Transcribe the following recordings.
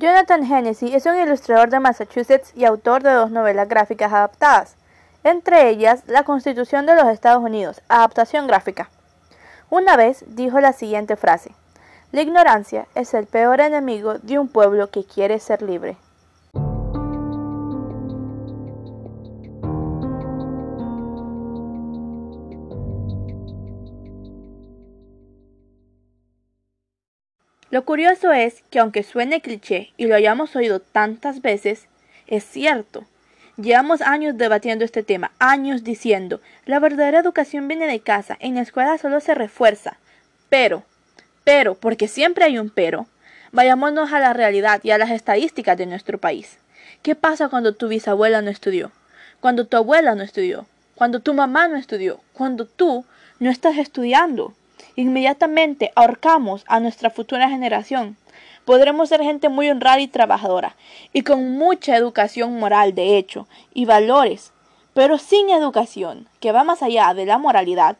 Jonathan Hennessy es un ilustrador de Massachusetts y autor de dos novelas gráficas adaptadas, entre ellas La Constitución de los Estados Unidos, adaptación gráfica. Una vez dijo la siguiente frase, La ignorancia es el peor enemigo de un pueblo que quiere ser libre. Lo curioso es que aunque suene cliché y lo hayamos oído tantas veces, es cierto. Llevamos años debatiendo este tema, años diciendo, la verdadera educación viene de casa, en la escuela solo se refuerza. Pero, pero, porque siempre hay un pero, vayámonos a la realidad y a las estadísticas de nuestro país. ¿Qué pasa cuando tu bisabuela no estudió? Cuando tu abuela no estudió? Cuando tu mamá no estudió? Cuando tú no estás estudiando? Inmediatamente ahorcamos a nuestra futura generación. Podremos ser gente muy honrada y trabajadora, y con mucha educación moral, de hecho, y valores, pero sin educación, que va más allá de la moralidad,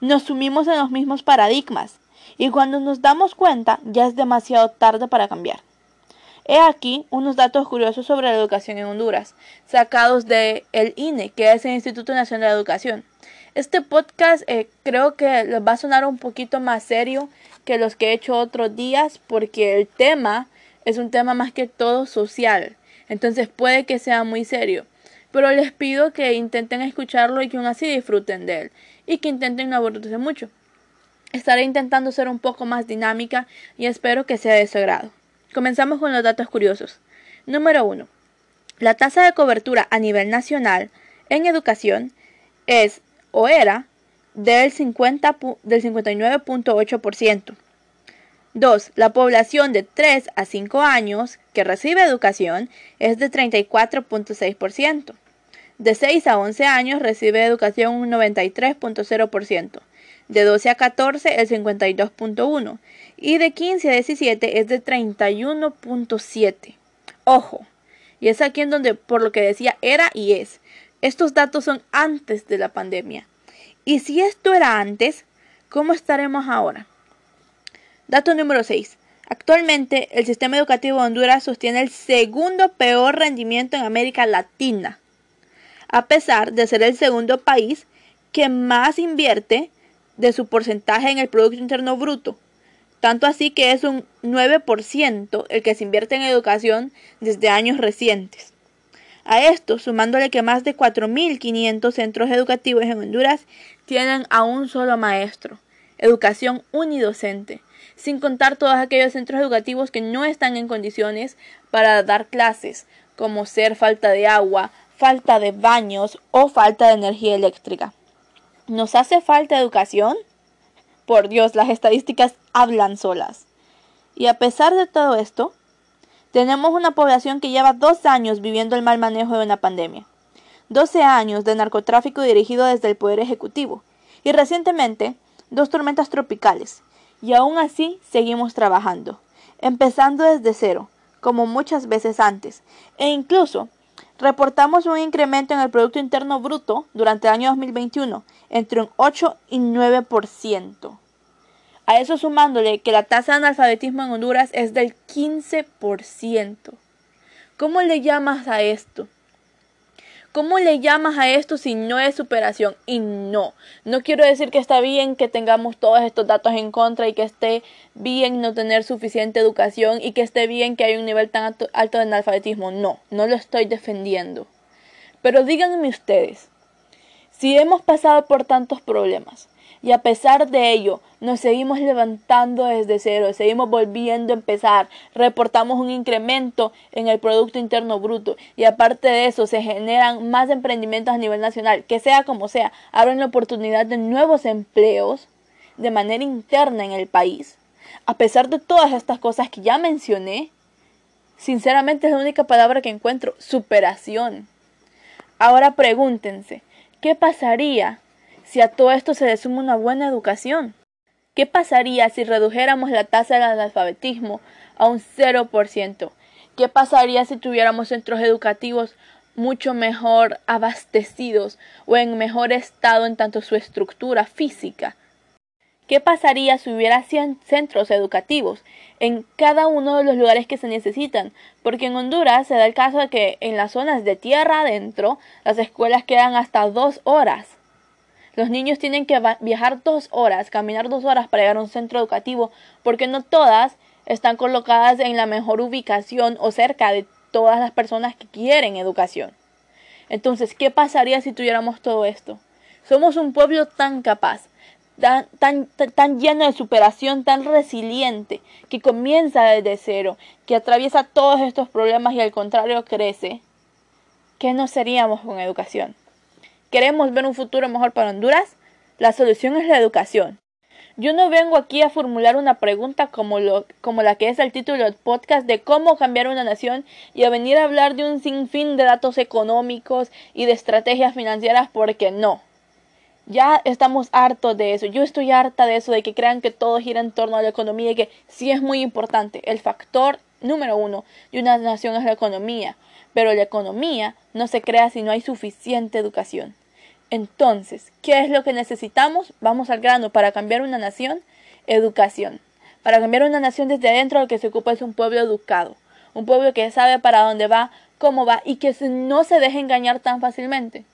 nos sumimos en los mismos paradigmas, y cuando nos damos cuenta ya es demasiado tarde para cambiar. He aquí unos datos curiosos sobre la educación en Honduras, sacados de el INE, que es el Instituto Nacional de Educación. Este podcast eh, creo que les va a sonar un poquito más serio que los que he hecho otros días porque el tema es un tema más que todo social. Entonces puede que sea muy serio. Pero les pido que intenten escucharlo y que aún así disfruten de él. Y que intenten no aburrirse mucho. Estaré intentando ser un poco más dinámica y espero que sea de su agrado. Comenzamos con los datos curiosos. Número 1. La tasa de cobertura a nivel nacional en educación es o era del, 50, del 59.8%. 2. La población de 3 a 5 años que recibe educación es de 34.6%. De 6 a 11 años recibe educación un 93.0%. De 12 a 14 el 52.1%. Y de 15 a 17 es de 31.7%. Ojo. Y es aquí en donde, por lo que decía, era y es. Estos datos son antes de la pandemia. Y si esto era antes, ¿cómo estaremos ahora? Dato número 6. Actualmente, el sistema educativo de Honduras sostiene el segundo peor rendimiento en América Latina, a pesar de ser el segundo país que más invierte de su porcentaje en el Producto Interno Bruto. Tanto así que es un 9% el que se invierte en educación desde años recientes. A esto, sumándole que más de 4.500 centros educativos en Honduras tienen a un solo maestro, educación unidocente, sin contar todos aquellos centros educativos que no están en condiciones para dar clases, como ser falta de agua, falta de baños o falta de energía eléctrica. ¿Nos hace falta educación? Por Dios, las estadísticas hablan solas. Y a pesar de todo esto, tenemos una población que lleva dos años viviendo el mal manejo de una pandemia, 12 años de narcotráfico dirigido desde el Poder Ejecutivo y recientemente dos tormentas tropicales. Y aún así seguimos trabajando, empezando desde cero, como muchas veces antes, e incluso reportamos un incremento en el Producto Interno Bruto durante el año 2021 entre un 8 y 9%. A eso sumándole que la tasa de analfabetismo en Honduras es del 15%. ¿Cómo le llamas a esto? ¿Cómo le llamas a esto si no es superación? Y no, no quiero decir que está bien que tengamos todos estos datos en contra y que esté bien no tener suficiente educación y que esté bien que hay un nivel tan alto, de analfabetismo. No, no lo estoy defendiendo. Pero díganme ustedes, si hemos pasado por tantos problemas, y a pesar de ello, nos seguimos levantando desde cero, seguimos volviendo a empezar, reportamos un incremento en el Producto Interno Bruto y aparte de eso se generan más emprendimientos a nivel nacional, que sea como sea, abren la oportunidad de nuevos empleos de manera interna en el país. A pesar de todas estas cosas que ya mencioné, sinceramente es la única palabra que encuentro, superación. Ahora pregúntense, ¿qué pasaría si a todo esto se le suma una buena educación? ¿Qué pasaría si redujéramos la tasa del analfabetismo a un 0%? ¿Qué pasaría si tuviéramos centros educativos mucho mejor abastecidos o en mejor estado en tanto su estructura física? ¿Qué pasaría si hubiera 100 centros educativos en cada uno de los lugares que se necesitan? Porque en Honduras se da el caso de que en las zonas de tierra adentro las escuelas quedan hasta dos horas. Los niños tienen que viajar dos horas, caminar dos horas para llegar a un centro educativo, porque no todas están colocadas en la mejor ubicación o cerca de todas las personas que quieren educación. Entonces, ¿qué pasaría si tuviéramos todo esto? Somos un pueblo tan capaz, tan, lleno de superación, tan resiliente, que comienza desde cero, que atraviesa todos estos problemas y al contrario crece. ¿Qué no seríamos con educación? ¿Queremos ver un futuro mejor para Honduras? La solución es la educación. Yo no vengo aquí a formular una pregunta como, la que es el título del podcast de cómo cambiar una nación y a venir a hablar de un sinfín de datos económicos y de estrategias financieras porque no. Ya estamos hartos de eso. Yo estoy harta de eso, de que crean que todo gira en torno a la economía y que sí es muy importante. El factor número uno de una nación es la economía. Pero la economía no se crea si no hay suficiente educación. Entonces, ¿qué es lo que necesitamos? Vamos al grano para cambiar una nación. Educación. Para cambiar una nación desde adentro lo que se ocupa es un pueblo educado. Un pueblo que sabe para dónde va, cómo va y que no se deje engañar tan fácilmente.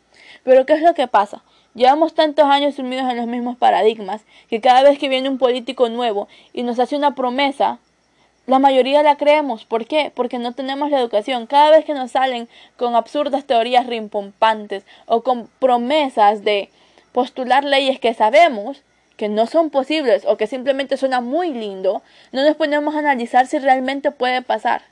Pero ¿qué es lo que pasa? Llevamos tantos años sumidos en los mismos paradigmas que cada vez que viene un político nuevo y nos hace una promesa, la mayoría la creemos. ¿Por qué? Porque no tenemos la educación. Cada vez que nos salen con absurdas teorías rimpompantes o con promesas de postular leyes que sabemos que no son posibles o que simplemente suena muy lindo, no nos ponemos a analizar si realmente puede pasar,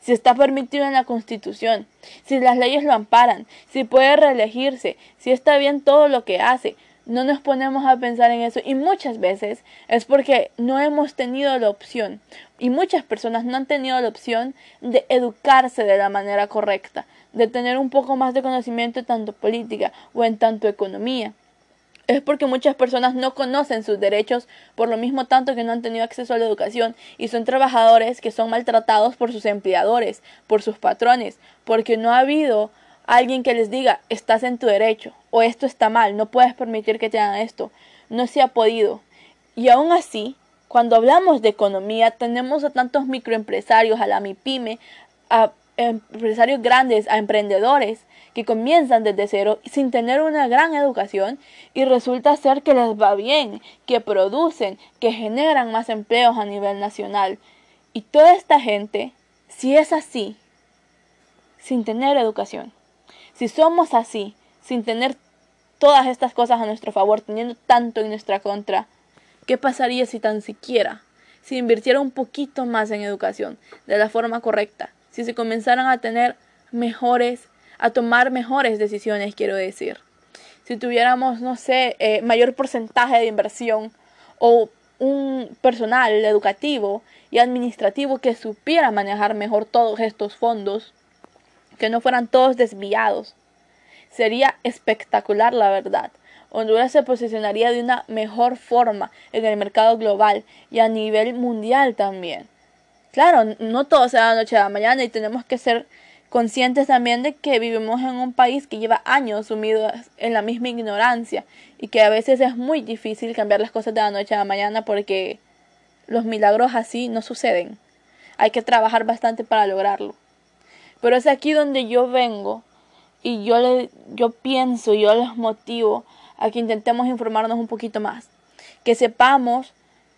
si está permitido en la Constitución, si las leyes lo amparan, si puede reelegirse, si está bien todo lo que hace no nos ponemos a pensar en eso y muchas veces es porque no hemos tenido la opción y muchas personas no han tenido la opción de educarse de la manera correcta, de tener un poco más de conocimiento en tanto política o en tanto economía. Es porque muchas personas no conocen sus derechos por lo mismo tanto que no han tenido acceso a la educación y son trabajadores que son maltratados por sus empleadores, por sus patrones, porque no ha habido alguien que les diga estás en tu derecho o esto está mal, no puedes permitir que te hagan esto. No se ha podido. Y aún así, cuando hablamos de economía, tenemos a tantos microempresarios, a la MIPYME, a empresarios grandes, a emprendedores que comienzan desde cero sin tener una gran educación y resulta ser que les va bien, que producen, que generan más empleos a nivel nacional. Y toda esta gente, si es así, sin tener educación, si somos así, sin tener todas estas cosas a nuestro favor, teniendo tanto en nuestra contra, ¿qué pasaría si tan siquiera se invirtiera un poquito más en educación, de la forma correcta? Si se comenzaran a tener mejores, a tomar mejores decisiones, quiero decir. Si tuviéramos, no sé, eh, mayor porcentaje de inversión o un personal educativo y administrativo que supiera manejar mejor todos estos fondos que no fueran todos desviados. Sería espectacular, la verdad. Honduras se posicionaría de una mejor forma en el mercado global y a nivel mundial también. Claro, no todo se da de noche a la mañana y tenemos que ser conscientes también de que vivimos en un país que lleva años sumido en la misma ignorancia y que a veces es muy difícil cambiar las cosas de la noche a la mañana porque los milagros así no suceden. Hay que trabajar bastante para lograrlo. Pero es aquí donde yo vengo y yo, le, yo pienso, yo les motivo a que intentemos informarnos un poquito más, que sepamos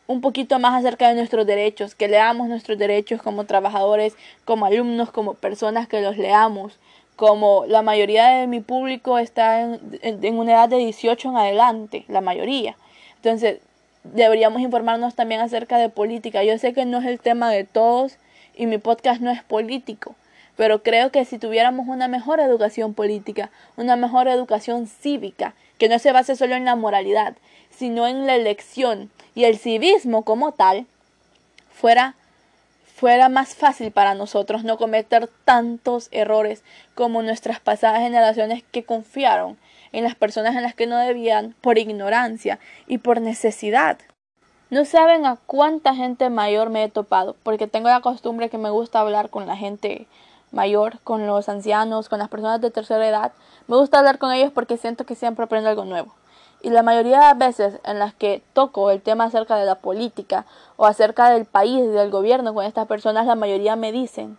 un poquito más acerca de nuestros derechos, que leamos nuestros derechos como trabajadores, como alumnos, como personas que los leamos, como la mayoría de mi público está en, en, una edad de 18 en adelante, la mayoría. Entonces, deberíamos informarnos también acerca de política. Yo sé que no es el tema de todos y mi podcast no es político, pero creo que si tuviéramos una mejor educación política, una mejor educación cívica, que no se base solo en la moralidad, sino en la elección y el civismo como tal, fuera fuera más fácil para nosotros no cometer tantos errores como nuestras pasadas generaciones que confiaron en las personas en las que no debían por ignorancia y por necesidad. No saben a cuánta gente mayor me he topado, porque tengo la costumbre que me gusta hablar con la gente mayor, con los ancianos, con las personas de tercera edad. Me gusta hablar con ellos porque siento que siempre aprendo algo nuevo. Y la mayoría de las veces en las que toco el tema acerca de la política o acerca del país y del gobierno con estas personas, la mayoría me dicen,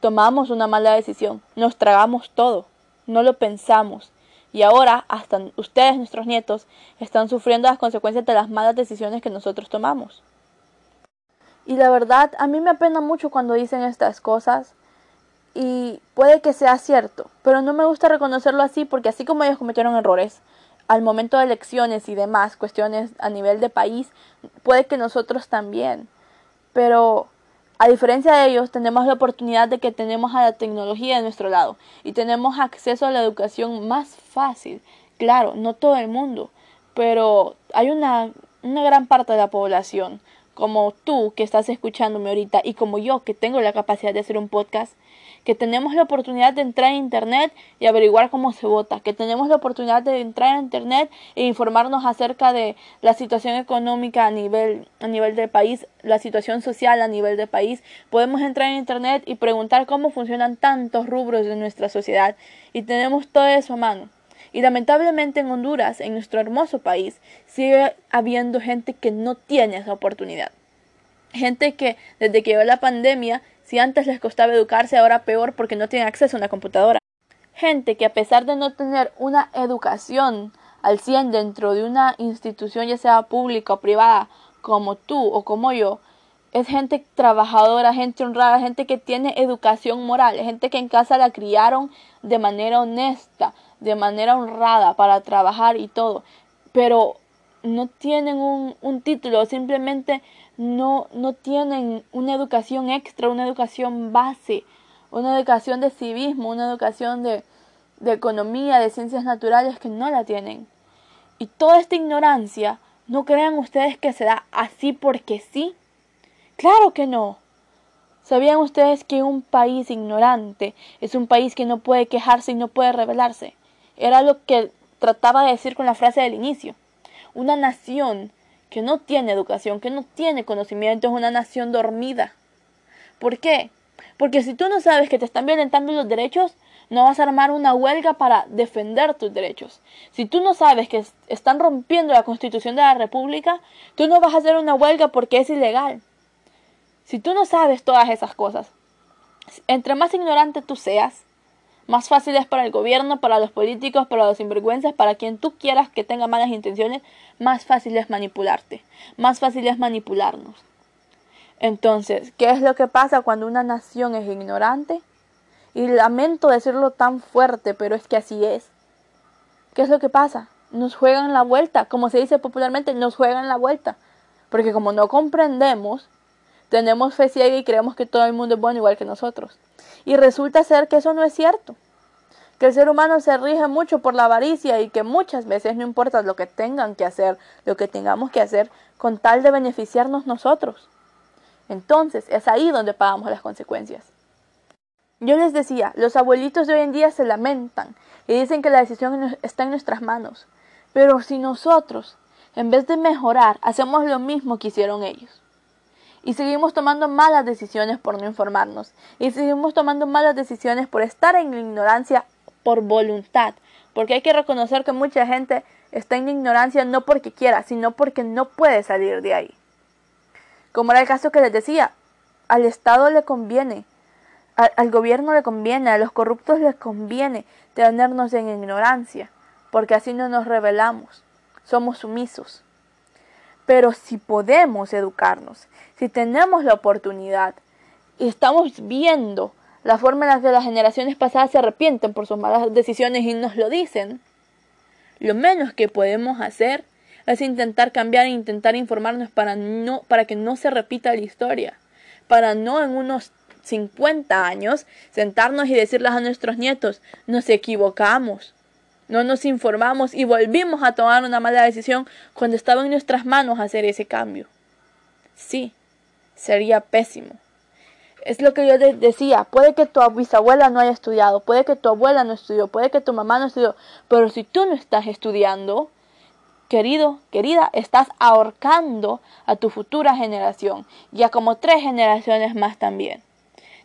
tomamos una mala decisión, nos tragamos todo, no lo pensamos. Y ahora hasta ustedes, nuestros nietos, están sufriendo las consecuencias de las malas decisiones que nosotros tomamos. Y la verdad, a mí me apena mucho cuando dicen estas cosas y puede que sea cierto, pero no me gusta reconocerlo así porque así como ellos cometieron errores al momento de elecciones y demás cuestiones a nivel de país, puede que nosotros también. Pero a diferencia de ellos, tenemos la oportunidad de que tenemos a la tecnología de nuestro lado y tenemos acceso a la educación más fácil. Claro, no todo el mundo, pero hay una, una gran parte de la población como tú que estás escuchándome ahorita y como yo que tengo la capacidad de hacer un podcast, que tenemos la oportunidad de entrar a internet y averiguar cómo se vota, que tenemos la oportunidad de entrar a internet e informarnos acerca de la situación económica a nivel a nivel del país, la situación social a nivel del país, podemos entrar en internet y preguntar cómo funcionan tantos rubros de nuestra sociedad y tenemos todo eso a mano. Y lamentablemente en Honduras, en nuestro hermoso país, sigue habiendo gente que no tiene esa oportunidad. Gente que desde que llegó la pandemia, si antes les costaba educarse, ahora peor porque no tienen acceso a una computadora. Gente que a pesar de no tener una educación al 100 dentro de una institución, ya sea pública o privada, como tú o como yo, es gente trabajadora, gente honrada, gente que tiene educación moral, gente que en casa la criaron de manera honesta, de manera honrada para trabajar y todo, pero no tienen un, un título, simplemente no, no tienen una educación extra, una educación base, una educación de civismo, una educación de, de economía, de ciencias naturales que no la tienen. Y toda esta ignorancia, no crean ustedes que se da así porque sí. Claro que no. ¿Sabían ustedes que un país ignorante es un país que no puede quejarse y no puede rebelarse? Era lo que trataba de decir con la frase del inicio. Una nación que no tiene educación, que no tiene conocimiento, es una nación dormida. ¿Por qué? Porque si tú no sabes que te están violentando los derechos, no vas a armar una huelga para defender tus derechos. Si tú no sabes que están rompiendo la constitución de la República, tú no vas a hacer una huelga porque es ilegal. Si tú no sabes todas esas cosas, entre más ignorante tú seas, más fácil es para el gobierno, para los políticos, para los sinvergüenzas, para quien tú quieras que tenga malas intenciones, más fácil es manipularte, más fácil es manipularnos. Entonces, ¿qué es lo que pasa cuando una nación es ignorante? Y lamento decirlo tan fuerte, pero es que así es. ¿Qué es lo que pasa? Nos juegan la vuelta, como se dice popularmente, nos juegan la vuelta. Porque como no comprendemos, tenemos fe ciega y creemos que todo el mundo es bueno igual que nosotros. Y resulta ser que eso no es cierto. Que el ser humano se rige mucho por la avaricia y que muchas veces no importa lo que tengan que hacer, lo que tengamos que hacer, con tal de beneficiarnos nosotros. Entonces es ahí donde pagamos las consecuencias. Yo les decía, los abuelitos de hoy en día se lamentan y dicen que la decisión está en nuestras manos. Pero si nosotros, en vez de mejorar, hacemos lo mismo que hicieron ellos, y seguimos tomando malas decisiones por no informarnos. Y seguimos tomando malas decisiones por estar en ignorancia por voluntad. Porque hay que reconocer que mucha gente está en ignorancia no porque quiera, sino porque no puede salir de ahí. Como era el caso que les decía, al Estado le conviene, al, al gobierno le conviene, a los corruptos les conviene tenernos en ignorancia, porque así no nos rebelamos, somos sumisos. Pero si podemos educarnos, si tenemos la oportunidad y estamos viendo la forma en la que las generaciones pasadas se arrepienten por sus malas decisiones y nos lo dicen, lo menos que podemos hacer es intentar cambiar e intentar informarnos para, no, para que no se repita la historia, para no en unos 50 años sentarnos y decirles a nuestros nietos, nos equivocamos, no nos informamos y volvimos a tomar una mala decisión cuando estaba en nuestras manos hacer ese cambio. Sí, sería pésimo. Es lo que yo decía, puede que tu bisabuela no haya estudiado, puede que tu abuela no estudió, puede que tu mamá no estudió, pero si tú no estás estudiando, querido, querida, estás ahorcando a tu futura generación y a como tres generaciones más también,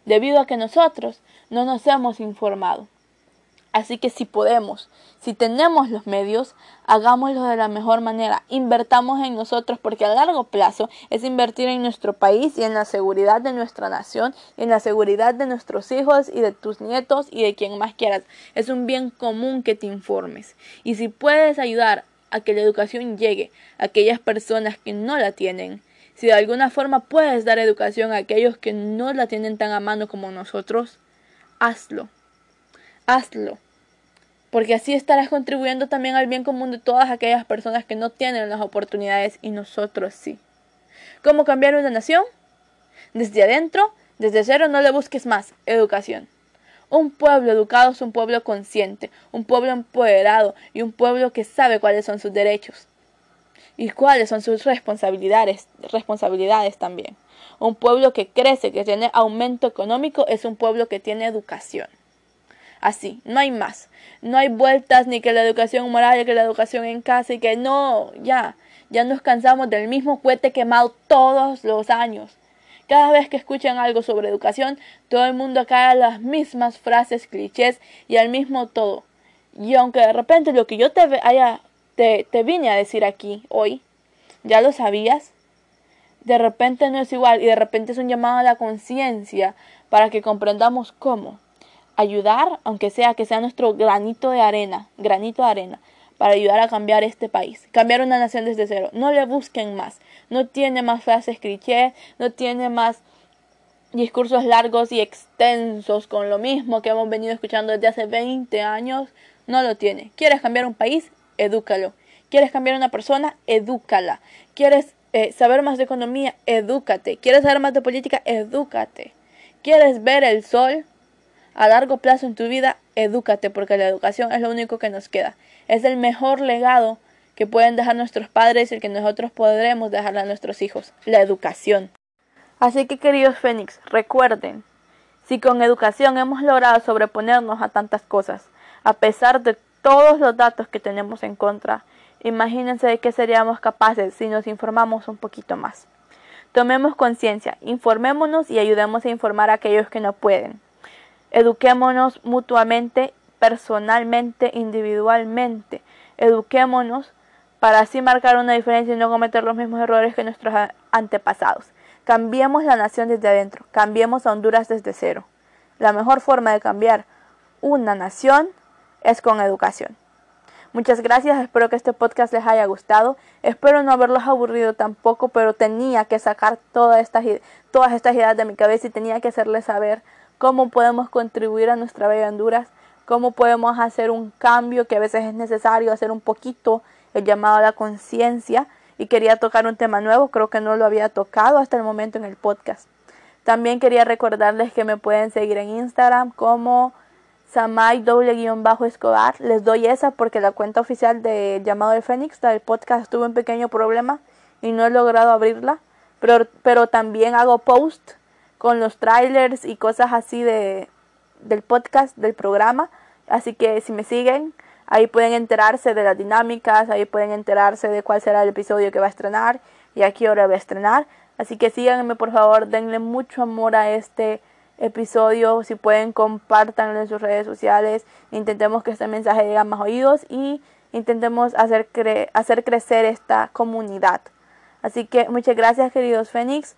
debido a que nosotros no nos hemos informado. Así que si podemos, si tenemos los medios, hagámoslo de la mejor manera. Invertamos en nosotros porque a largo plazo es invertir en nuestro país y en la seguridad de nuestra nación y en la seguridad de nuestros hijos y de tus nietos y de quien más quieras. Es un bien común que te informes. Y si puedes ayudar a que la educación llegue a aquellas personas que no la tienen, si de alguna forma puedes dar educación a aquellos que no la tienen tan a mano como nosotros, hazlo. Hazlo. Porque así estarás contribuyendo también al bien común de todas aquellas personas que no tienen las oportunidades y nosotros sí. ¿Cómo cambiar una nación? Desde adentro, desde cero no le busques más. Educación. Un pueblo educado es un pueblo consciente, un pueblo empoderado y un pueblo que sabe cuáles son sus derechos y cuáles son sus responsabilidades, responsabilidades también. Un pueblo que crece, que tiene aumento económico, es un pueblo que tiene educación. Así, no hay más. No hay vueltas ni que la educación moral, que la educación en casa y que no, ya, ya nos cansamos del mismo cohete quemado todos los años. Cada vez que escuchan algo sobre educación, todo el mundo cae a las mismas frases, clichés y al mismo todo. Y aunque de repente lo que yo te haya te, te vine a decir aquí hoy, ya lo sabías, de repente no es igual y de repente es un llamado a la conciencia para que comprendamos cómo ayudar, aunque sea que sea nuestro granito de arena, granito de arena, para ayudar a cambiar este país, cambiar una nación desde cero. No le busquen más, no tiene más frases cliché, no tiene más discursos largos y extensos con lo mismo que hemos venido escuchando desde hace 20 años, no lo tiene. ¿Quieres cambiar un país? edúcalo. ¿Quieres cambiar una persona? Edúcala. ¿Quieres eh, saber más de economía? Edúcate. ¿Quieres saber más de política? Edúcate. ¿Quieres ver el sol a largo plazo en tu vida? Edúcate, porque la educación es lo único que nos queda. Es el mejor legado que pueden dejar nuestros padres y el que nosotros podremos dejarle a nuestros hijos, la educación. Así que queridos Fénix, recuerden, si con educación hemos logrado sobreponernos a tantas cosas, a pesar de todos los datos que tenemos en contra. Imagínense de qué seríamos capaces si nos informamos un poquito más. Tomemos conciencia, informémonos y ayudemos a informar a aquellos que no pueden. Eduquémonos mutuamente, personalmente, individualmente. Eduquémonos para así marcar una diferencia y no cometer los mismos errores que nuestros antepasados. Cambiemos la nación desde adentro, cambiemos a Honduras desde cero. La mejor forma de cambiar una nación es con educación. Muchas gracias, espero que este podcast les haya gustado. Espero no haberlos aburrido tampoco, pero tenía que sacar todas estas, todas estas ideas de mi cabeza y tenía que hacerles saber cómo podemos contribuir a nuestra bella Honduras, cómo podemos hacer un cambio que a veces es necesario, hacer un poquito el llamado a la conciencia. Y quería tocar un tema nuevo, creo que no lo había tocado hasta el momento en el podcast. También quería recordarles que me pueden seguir en Instagram como Samay doble guion bajo Escobar. Les doy esa porque la cuenta oficial de Llamado de Fénix del podcast tuvo un pequeño problema y no he logrado abrirla. Pero también hago post con los trailers y cosas así de, del podcast, del programa. Así que si me siguen, ahí pueden enterarse de las dinámicas, ahí pueden enterarse de cuál será el episodio que va a estrenar y a qué hora va a estrenar. Así que síganme por favor, denle mucho amor a este episodio. Si pueden, compártanlo en sus redes sociales. Intentemos que este mensaje llegue a más oídos y intentemos hacer, hacer crecer esta comunidad. Así que muchas gracias queridos Fénix